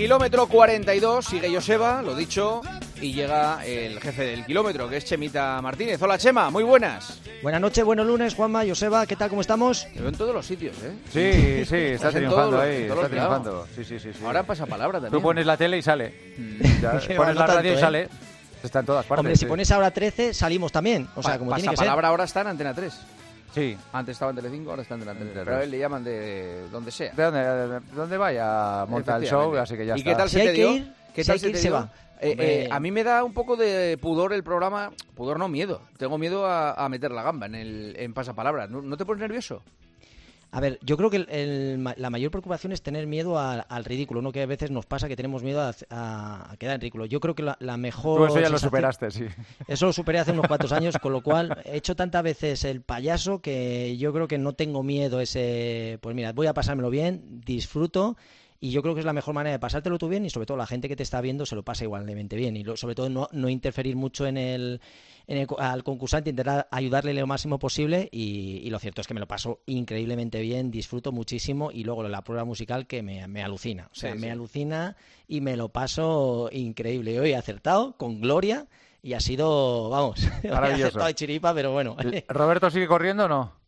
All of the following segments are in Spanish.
Kilómetro 42, sigue Joseba, lo dicho, y llega el jefe del kilómetro, que es Chemita Martínez. Hola Chema, muy buenas. Buenas noches, buenos lunes, Juanma, Joseba, ¿qué tal, cómo estamos? Te veo en todos los sitios, ¿eh? Sí, sí, está triunfando ahí, está triunfando. Sí, sí, sí, sí. Ahora pasa palabra también. Tú pones la tele y sale. Ya, Que pones la radio y ¿eh? sale. Está en todas partes. Hombre, si sí. pones ahora 13, salimos también. O sea, Pa- como tiene que ser. Pasapalabra ahora está en Antena 3. Sí. Antes estaba en Telecinco, ahora está en Antena 3. Antena Pero a 3. él le llaman de donde sea. ¿De dónde, de dónde vaya? Monta el show, así que ya ¿Y está. qué tal Si se hay te que dio? ir, ¿Qué si tal hay que se ir, te se dio? va. Eh, eh, a mí me da un poco de pudor el programa, pudor no, miedo. Tengo miedo a, a meter la gamba en el en pasapalabra. ¿No, ¿No te pones nervioso? A ver, yo creo que el- el la mayor preocupación es tener miedo a- al ridículo, ¿no? Que a veces nos pasa que tenemos miedo a, a- a quedar en ridículo. Yo creo que la, la mejor. Tú eso ya lo superaste, sí. Eso lo superé hace unos cuantos años, con lo cual he hecho tantas veces el payaso que yo creo que no tengo miedo ese, pues mira, voy a pasármelo bien, disfruto y yo creo que es la mejor manera de pasártelo tú bien y sobre todo la gente que te está viendo se lo pasa igualmente bien y lo- sobre todo no, no interferir mucho en el, en el al concursante, intentar ayudarle lo máximo posible y, y lo cierto es que me lo paso increíblemente bien, disfruto muchísimo y luego la prueba musical que me, me alucina, o sea, Sí, me sí. alucina y me lo paso increíble. Y hoy he acertado con gloria y ha sido, vamos, he Maravilloso. acertado de chiripa, pero bueno. ¿Roberto sigue corriendo o no?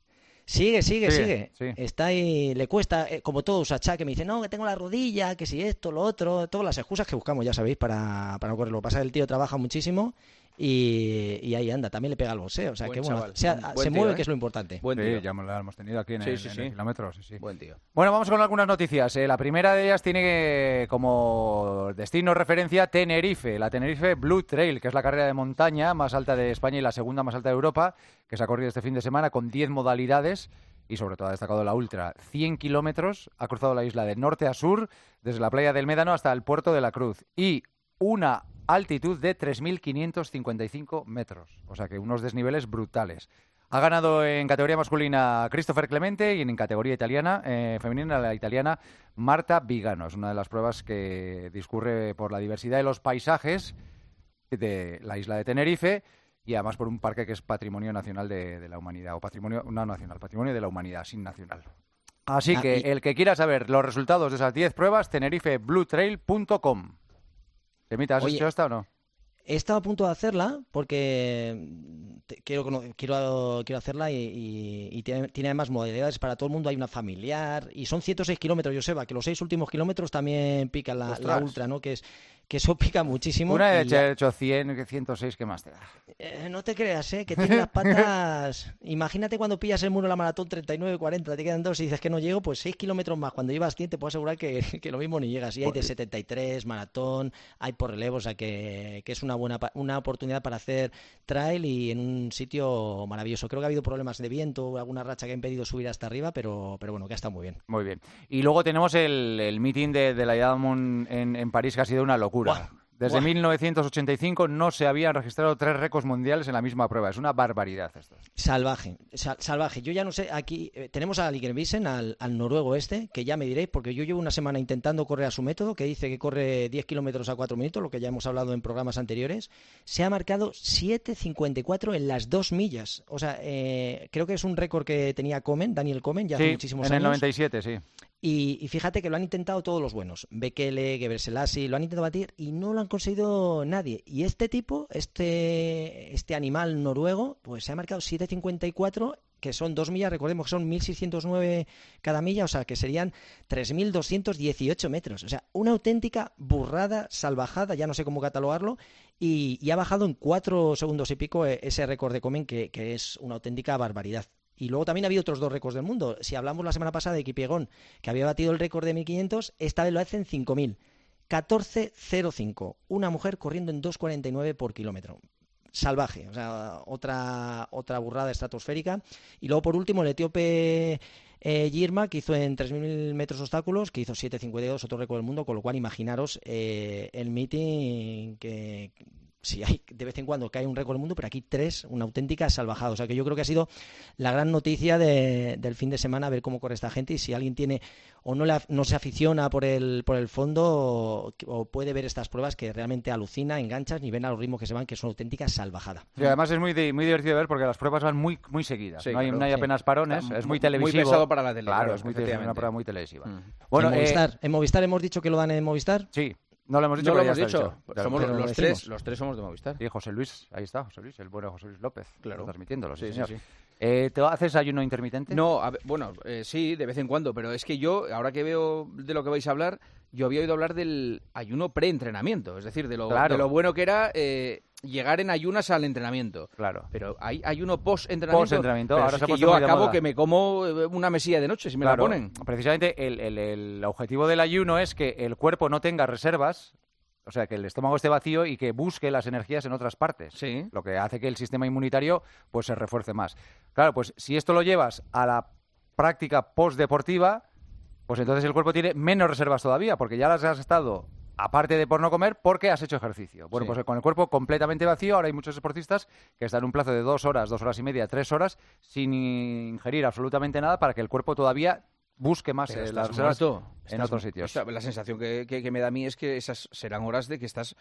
Sigue, sigue, Sigue. Está ahí, le cuesta, eh, como todo Usachá, que me dice, no, que tengo la rodilla, que si esto, lo otro, todas las excusas que buscamos, ya sabéis, para, para no correr. Lo que pasa es que el tío trabaja muchísimo y, y ahí anda, también le pega al boxeo. O sea, Buen que bueno, chaval, se tío, mueve, ¿eh? que es lo importante. Buen sí, tío. ya lo hemos tenido aquí en Sí, el, sí, en sí. el kilómetro. Sí, sí. Buen tío. Bueno, vamos con algunas noticias. Eh, la primera de ellas tiene como destino referencia Tenerife, la Tenerife Blue Trail, que es la carrera de montaña más alta de España y la segunda más alta de Europa, que se ha corrido este fin de semana con 10 modalidades y sobre todo ha destacado la ultra. 100 kilómetros, ha cruzado la isla de norte a sur, desde la playa del Médano hasta el puerto de la Cruz y una altitud de 3.555 metros, o sea que unos desniveles brutales. Ha ganado en categoría masculina Christopher Clemente y en categoría italiana, eh, femenina la italiana Marta Vigano. Es una de las pruebas que discurre por la diversidad de los paisajes de la isla de Tenerife y además por un parque que es patrimonio nacional de, de la humanidad, o patrimonio no nacional, patrimonio de la humanidad, sin nacional. Así Ah, que y- el que quiera saber los resultados de esas 10 pruebas, tenerifebluetrail.com. ¿Temita, has Oye, hecho esta o no? He estado a punto de hacerla porque mm, te- quiero, quiero, quiero hacerla y, y- y tiene, tiene además modalidades para todo el mundo. Hay una familiar y son 106 kilómetros, Joseba, que los seis últimos kilómetros también pican la, la ultra, ¿no? Que, es, que eso pica muchísimo. Una ya- he hecho 100, que 106, ¿qué más te da? Eh, no te creas, ¿eh? Que tiene las patas... Imagínate cuando pillas el muro de la maratón 39-40, te quedan dos y dices que no llego, pues 6 kilómetros más. Cuando llevas 100 te puedo asegurar que, que lo mismo ni llegas. Y hay de 73, maratón, hay por relevo, o sea que, que es una buena una oportunidad para hacer trail y en un sitio maravilloso. Creo que ha habido problemas de viento, alguna racha que ha impedido subir hasta arriba, pero, pero bueno, que ha estado muy bien. Muy bien. Y luego tenemos el, el meeting de, de la Diamond en, en París, que ha sido una locura. Buah, Desde buah. 1985 no se habían registrado tres récords mundiales en la misma prueba. Es una barbaridad esto. Salvaje, sal- salvaje. Yo ya no sé, aquí eh, tenemos a Ligervisen, al, al noruego este, que ya me diréis, porque yo llevo una semana intentando correr a su método, que dice que corre 10 kilómetros a 4 minutos, lo que ya hemos hablado en programas anteriores. Se ha marcado 7.54 en las dos millas. O sea, eh, creo que es un récord que tenía Comen, Daniel Comen, ya hace Sí, muchísimos en el años. 97, sí. Y, y fíjate que lo han intentado todos los buenos. Bekele, Gebrselassie, lo han intentado batir y no lo han conseguido nadie. Y este tipo, este, este animal noruego, pues se ha marcado 7.54, que son dos millas, recordemos que son 1.609 cada milla, o sea que serían 3.218 metros. O sea, una auténtica burrada, salvajada, ya no sé cómo catalogarlo. Y, y ha bajado en cuatro segundos y pico eh, ese récord de Comen, que, que es una auténtica barbaridad. Y luego también ha habido otros dos récords del mundo. Si hablamos la semana pasada de Kipiegón, que había batido el récord de 1500, esta vez lo hace en 5000. 14.05. Una mujer corriendo en 2.49 por kilómetro. Salvaje, o sea, otra, otra burrada estratosférica. Y luego, por último, el etíope eh, Girma, que hizo en 3.000 metros obstáculos, que hizo 7.52, otro récord del mundo, con lo cual imaginaros eh, el meeting que, si hay de vez en cuando que hay un récord del mundo, pero aquí tres, una auténtica salvajada. O sea que yo creo que ha sido la gran noticia del fin de semana, ver cómo corre esta gente y si alguien tiene o no, no se aficiona por el, por el fondo o, puede ver estas pruebas que realmente alucina, enganchas y ven a los ritmos que se van, que son auténticas salvajadas. Y además es muy, muy divertido ver porque las pruebas van muy, muy seguidas. no, hay, apenas parones, es muy televisivo. Muy pesado para la tele. Claro, es muy una prueba muy televisiva. Mm. Bueno, en, Movistar, eh, ¿en Movistar hemos dicho que lo dan en Movistar? Sí, no lo hemos dicho, no lo hemos dicho. Somos los, tres, los tres somos de Movistar. Y José Luis, ahí está, José Luis, el bueno José Luis López, claro. transmitiéndolo, sí, señor. Eh, ¿Te haces ayuno intermitente? No, bueno, eh, sí, de vez en cuando, pero es que yo, ahora que veo de lo que vais a hablar, yo había oído hablar del ayuno preentrenamiento, es decir, de lo, de lo bueno que era eh, llegar en ayunas al entrenamiento. Claro. Pero hay ayuno post-entrenamiento. Post-entrenamiento, ahora es que yo acabo que me como una mesilla de noche si me la ponen. Precisamente el, el objetivo del ayuno es que el cuerpo no tenga reservas o sea, que el estómago esté vacío y que busque las energías en otras partes. Sí. Lo que hace que el sistema inmunitario pues se refuerce más. Claro, pues si esto lo llevas a la práctica postdeportiva, pues entonces el cuerpo tiene menos reservas todavía, porque ya las has estado aparte de por no comer, porque has hecho ejercicio. Bueno, pues con el cuerpo completamente vacío, ahora hay muchos deportistas que están en un plazo de dos horas, dos horas y media, tres horas, sin ingerir absolutamente nada para que el cuerpo todavía busque más eh, las reservas en otros sitios. la sensación que, me da a mí es que esas serán horas de que estás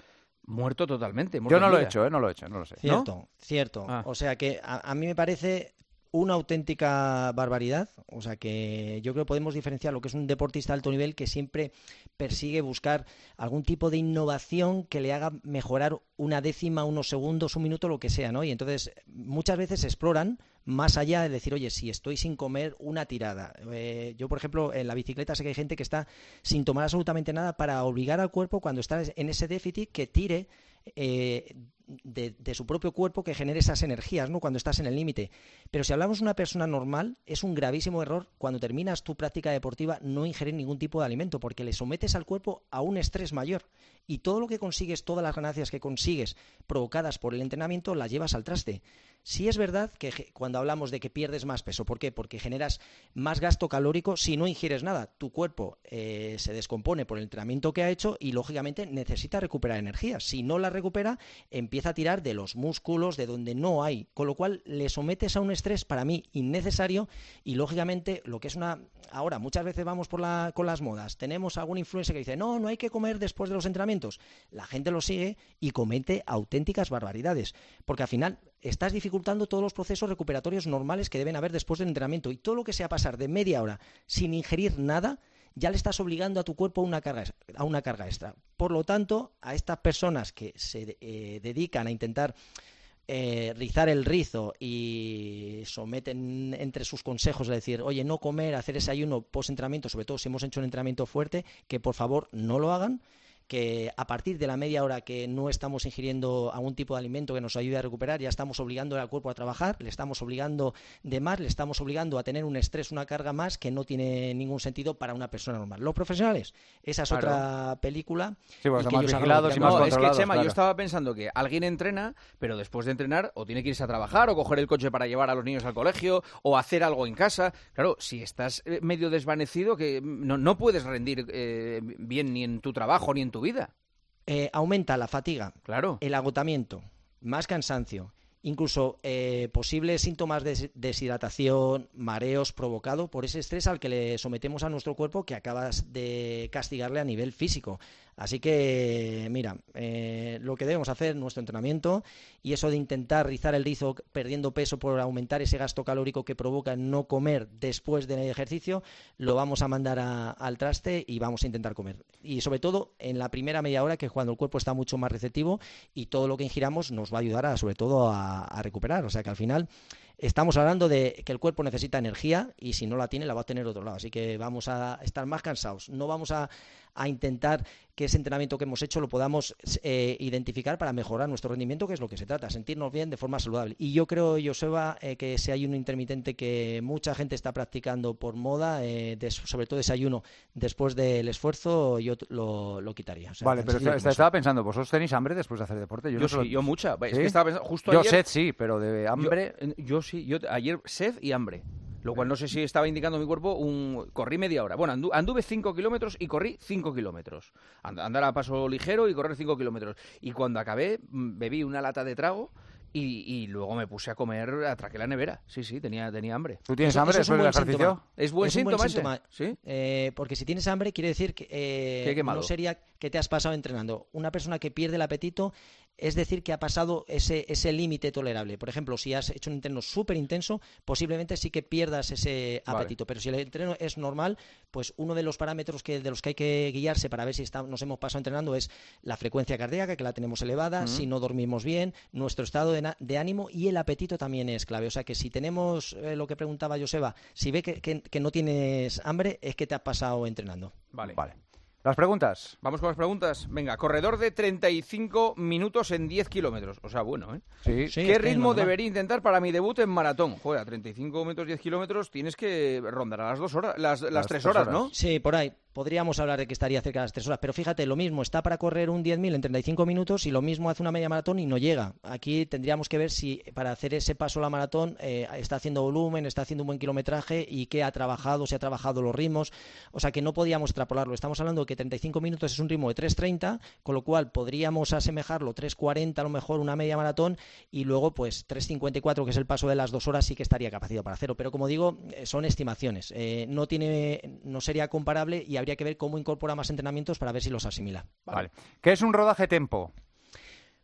muerto totalmente. Yo no lo he hecho, ¿eh? no lo he hecho, no lo sé. Cierto, cierto. Ah. O sea que a, mí me parece una auténtica barbaridad. O sea que yo creo que podemos diferenciar lo que es un deportista de alto nivel que siempre persigue buscar algún tipo de innovación que le haga mejorar una décima, unos segundos, un minuto, lo que sea, ¿no? Y entonces muchas veces exploran más allá de decir, oye, si estoy sin comer una tirada. Eh, yo, por ejemplo, en la bicicleta sé que hay gente que está sin tomar absolutamente nada para obligar al cuerpo cuando está en ese déficit que tire eh, de, su propio cuerpo que genere esas energías, ¿no? Cuando estás en el límite. Pero si hablamos de una persona normal, es un gravísimo error cuando terminas tu práctica deportiva no ingerir ningún tipo de alimento, porque le sometes al cuerpo a un estrés mayor. Y todo lo que consigues, todas las ganancias que consigues provocadas por el entrenamiento, las llevas al traste. Sí es verdad que cuando hablamos de que pierdes más peso, ¿por qué? Porque generas más gasto calórico si no ingieres nada. Tu cuerpo eh, se descompone por el entrenamiento que ha hecho y lógicamente necesita recuperar energía. Si no la recupera, empieza a tirar de los músculos, de donde no hay. Con lo cual le sometes a un estrés para mí innecesario y lógicamente lo que es una... Ahora, muchas veces vamos por la... con las modas. Tenemos algún influencer que dice, no, no hay que comer después de los entrenamientos. La gente lo sigue y comete auténticas barbaridades. Porque al final estás dificultando todos los procesos recuperatorios normales que deben haber después del entrenamiento y todo lo que sea pasar de media hora sin ingerir nada ya le estás obligando a tu cuerpo a una carga, a una carga extra. Por lo tanto, a estas personas que se eh, dedican a intentar eh, rizar el rizo y someten entre sus consejos a decir, oye, no comer, hacer ese ayuno post-entrenamiento, sobre todo si hemos hecho un entrenamiento fuerte, que por favor no lo hagan que a partir de la media hora que no estamos ingiriendo algún tipo de alimento que nos ayude a recuperar, ya estamos obligando al cuerpo a trabajar, le estamos obligando de más, le estamos obligando a tener un estrés, una carga más que no tiene ningún sentido para una persona normal. Los profesionales, esa es otra película. Sí, más vigilados y más no, es que Chema, yo estaba pensando que alguien entrena, pero después de entrenar o tiene que irse a trabajar o coger el coche para llevar a los niños al colegio o hacer algo en casa. Claro, si estás eh, medio desvanecido, que no, no puedes rendir eh, bien ni en tu trabajo ni en tu vida. Eh, aumenta la fatiga, claro. el agotamiento, más cansancio, incluso eh, posibles síntomas de deshidratación, mareos provocado por ese estrés al que le sometemos a nuestro cuerpo que acabas de castigarle a nivel físico. Así que, mira, eh, lo que debemos hacer, nuestro entrenamiento, y eso de intentar rizar el rizo perdiendo peso por aumentar ese gasto calórico que provoca no comer después del ejercicio, lo vamos a mandar al traste y vamos a intentar comer. Y sobre todo en la primera media hora, que es cuando el cuerpo está mucho más receptivo y todo lo que ingiramos nos va a ayudar a, sobre todo a, a recuperar. O sea que al final estamos hablando de que el cuerpo necesita energía y si no la tiene la va a tener otro lado. Así que vamos a estar más cansados. No vamos a, a intentar que ese entrenamiento que hemos hecho lo podamos eh, identificar para mejorar nuestro rendimiento, que es lo que se trata, sentirnos bien de forma saludable. Y yo creo, Joseba, eh, que ese ayuno intermitente que mucha gente está practicando por moda, eh, sobre todo ese ayuno después del esfuerzo, yo lo, quitaría. vale, pero estaba pensando, ¿vosotros tenéis hambre después de hacer deporte? Yo, sí, yo mucha. yo sed sí, pero de hambre... Yo, sí, yo ayer sed y hambre. Lo cual no sé si estaba indicando mi cuerpo un... Corrí media hora. Bueno, andu- anduve 5 kilómetros y corrí 5 kilómetros. And- andar a paso ligero y correr 5 kilómetros. Y cuando acabé, mm, bebí una lata de trago y, y luego me puse a comer, atraqué la nevera. Sí, sí, tenía, tenía hambre. ¿Tú tienes Eso- hambre eso es un después del buen ejercicio? síntoma. ¿Es buen Es buen síntoma ese? ¿Sí? Eh, porque si tienes hambre, quiere decir que, eh, no sería que te has pasado entrenando. Una persona que pierde el apetito es decir que ha pasado ese, ese límite tolerable. Por ejemplo, si has hecho un entreno súper intenso, posiblemente sí que pierdas ese Vale. apetito. Pero si el entreno es normal, pues uno de los parámetros que, de los que hay que guiarse para ver si está- nos hemos pasado entrenando es la frecuencia cardíaca, que la tenemos elevada, si no dormimos bien, nuestro estado de, ánimo y el apetito también es clave. O sea que si tenemos eh, lo que preguntaba Joseba, si ve que, que- que no tienes hambre, es que te has pasado entrenando. Vale. Vale. ¿Las preguntas? Vamos con las preguntas. Venga, corredor de 35 minutos en 10 kilómetros. O sea, bueno, ¿eh? Sí. Sí, ¿Qué ritmo debería intentar para mi debut en maratón? Joder, a 35 metros 10 kilómetros tienes que rondar a las dos horas, las, las, Las tres tres horas, horas. ¿no? Sí, por ahí. Podríamos hablar de que estaría cerca de las tres horas, pero fíjate, lo mismo, está para correr un 10.000 en 35 minutos y lo mismo hace una media maratón y no llega. Aquí tendríamos que ver si para hacer ese paso la maratón eh, está haciendo volumen, está haciendo un buen kilometraje y qué ha trabajado, si ha trabajado los ritmos. O sea que no podíamos extrapolarlo. Estamos hablando de que 35 minutos es un ritmo de 3.30, con lo cual podríamos asemejarlo 3.40 a lo mejor una media maratón y luego pues 3.54 que es el paso de las dos horas sí que estaría capacitado para hacerlo. Pero como digo, eh, son estimaciones. Eh, no tiene, no sería comparable y habría que ver cómo incorpora más entrenamientos para ver si los asimila. Vale. ¿Qué es un rodaje tempo?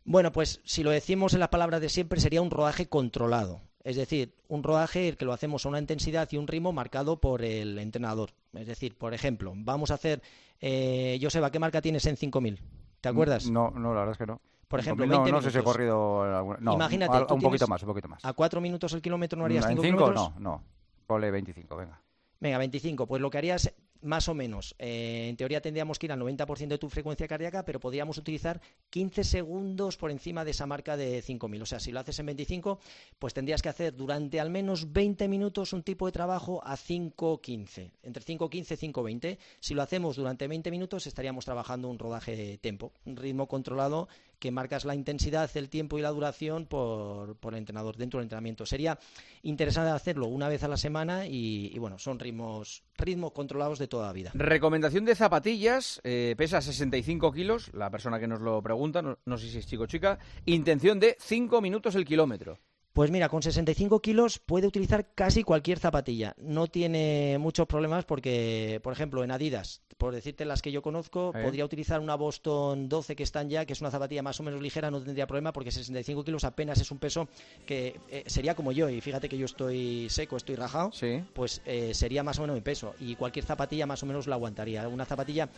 Bueno, pues si lo decimos en las palabras de siempre, sería un rodaje controlado. Es decir, un rodaje el que lo hacemos a una intensidad y un ritmo marcado por el entrenador. Es decir, por ejemplo, vamos a hacer. Eh, Joseba, ¿qué marca tienes en 5000? ¿Te acuerdas? No, no, la verdad es que no. Por ejemplo, no, 20 no sé si he corrido alguna... No, Imagínate, un poquito más, un poquito más. ¿A 4 minutos el kilómetro no harías ¿En 5 cinco? kilómetros? No, no. Ponle 25, venga. Venga, 25. Pues lo que harías más o menos, eh, en teoría tendríamos que ir al 90% de tu frecuencia cardíaca, pero podríamos utilizar 15 segundos por encima de esa marca de 5.000. O sea, si lo haces en 25, pues tendrías que hacer durante al menos 20 minutos un tipo de trabajo a 5.15. Entre 5.15 y 5.20. Si lo hacemos durante 20 minutos, estaríamos trabajando un rodaje de tempo, un ritmo controlado que marcas la intensidad, el tiempo y la duración por, por el entrenador dentro del entrenamiento. Sería interesante hacerlo una vez a la semana y, bueno, son ritmos, ritmos controlados de toda la vida. Recomendación de zapatillas, eh, pesa 65 kilos, la persona que nos lo pregunta, no, no sé si es chico o chica, intención de 5 minutos el kilómetro. Pues mira, con 65 kilos puede utilizar casi cualquier zapatilla. No tiene muchos problemas porque, por ejemplo, en Adidas, por decirte las que yo conozco, Eh. podría utilizar una Boston 12 que están ya, que es una zapatilla más o menos ligera, no tendría problema porque 65 kilos apenas es un peso que eh, sería como yo. Y fíjate que yo estoy seco, estoy rajado. Sí. pues eh, sería más o menos mi peso y cualquier zapatilla más o menos la aguantaría. Una zapatilla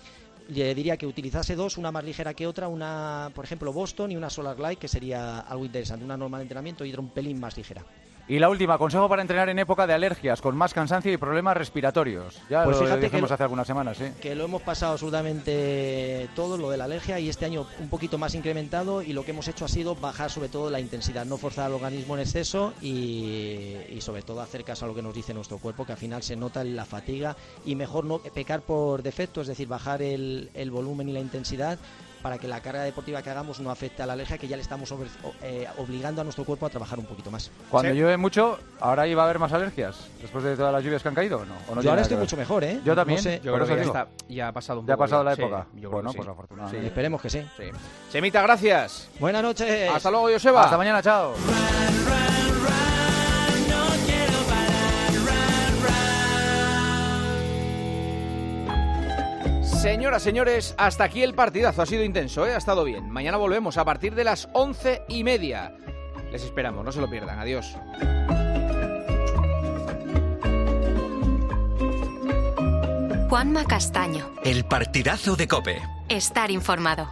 le diría que utilizase dos, una más ligera que otra, una, por ejemplo, Boston y una Solar Light, que sería algo interesante, una normal de entrenamiento y otra un pelín más ligera. Y la última, consejo para entrenar en época de alergias, con más cansancio y problemas respiratorios. Ya Pues lo fíjate dijimos hace algunas semanas, ¿sí? Que lo hemos pasado absolutamente todo, lo de la alergia, y este año un poquito más incrementado, y lo que hemos hecho ha sido bajar sobre todo la intensidad, no forzar al organismo en exceso y, y sobre todo hacer caso a lo que nos dice nuestro cuerpo, que al final se nota la fatiga, y mejor no pecar por defecto, es decir, bajar el, el volumen y la intensidad para que la carga deportiva que hagamos no afecte a la alergia, que ya le estamos sobre- eh, obligando a nuestro cuerpo a trabajar un poquito más. Cuando Sí. llueve mucho, ¿ahora iba a haber más alergias? Después de todas las lluvias que han caído, ¿o ¿no? ¿O no Yo ahora estoy mucho mejor, ¿eh? Yo también. No sé, Yo creo que ya, está, ya ha pasado un ¿Ya ha poco. pasado la Sí, época? yo creo bueno, que pues sí. afortunadamente. Esperemos que sí. Sí. Semita, gracias. Buenas noches. Hasta luego, Joseba. Hasta mañana, chao. Señoras, señores, hasta aquí el partidazo. Ha sido intenso, ¿eh? ha estado bien. Mañana volvemos a partir de las once y media. Les esperamos, no se lo pierdan. Adiós. Juanma Castaño. El partidazo de Cope. Estar informado.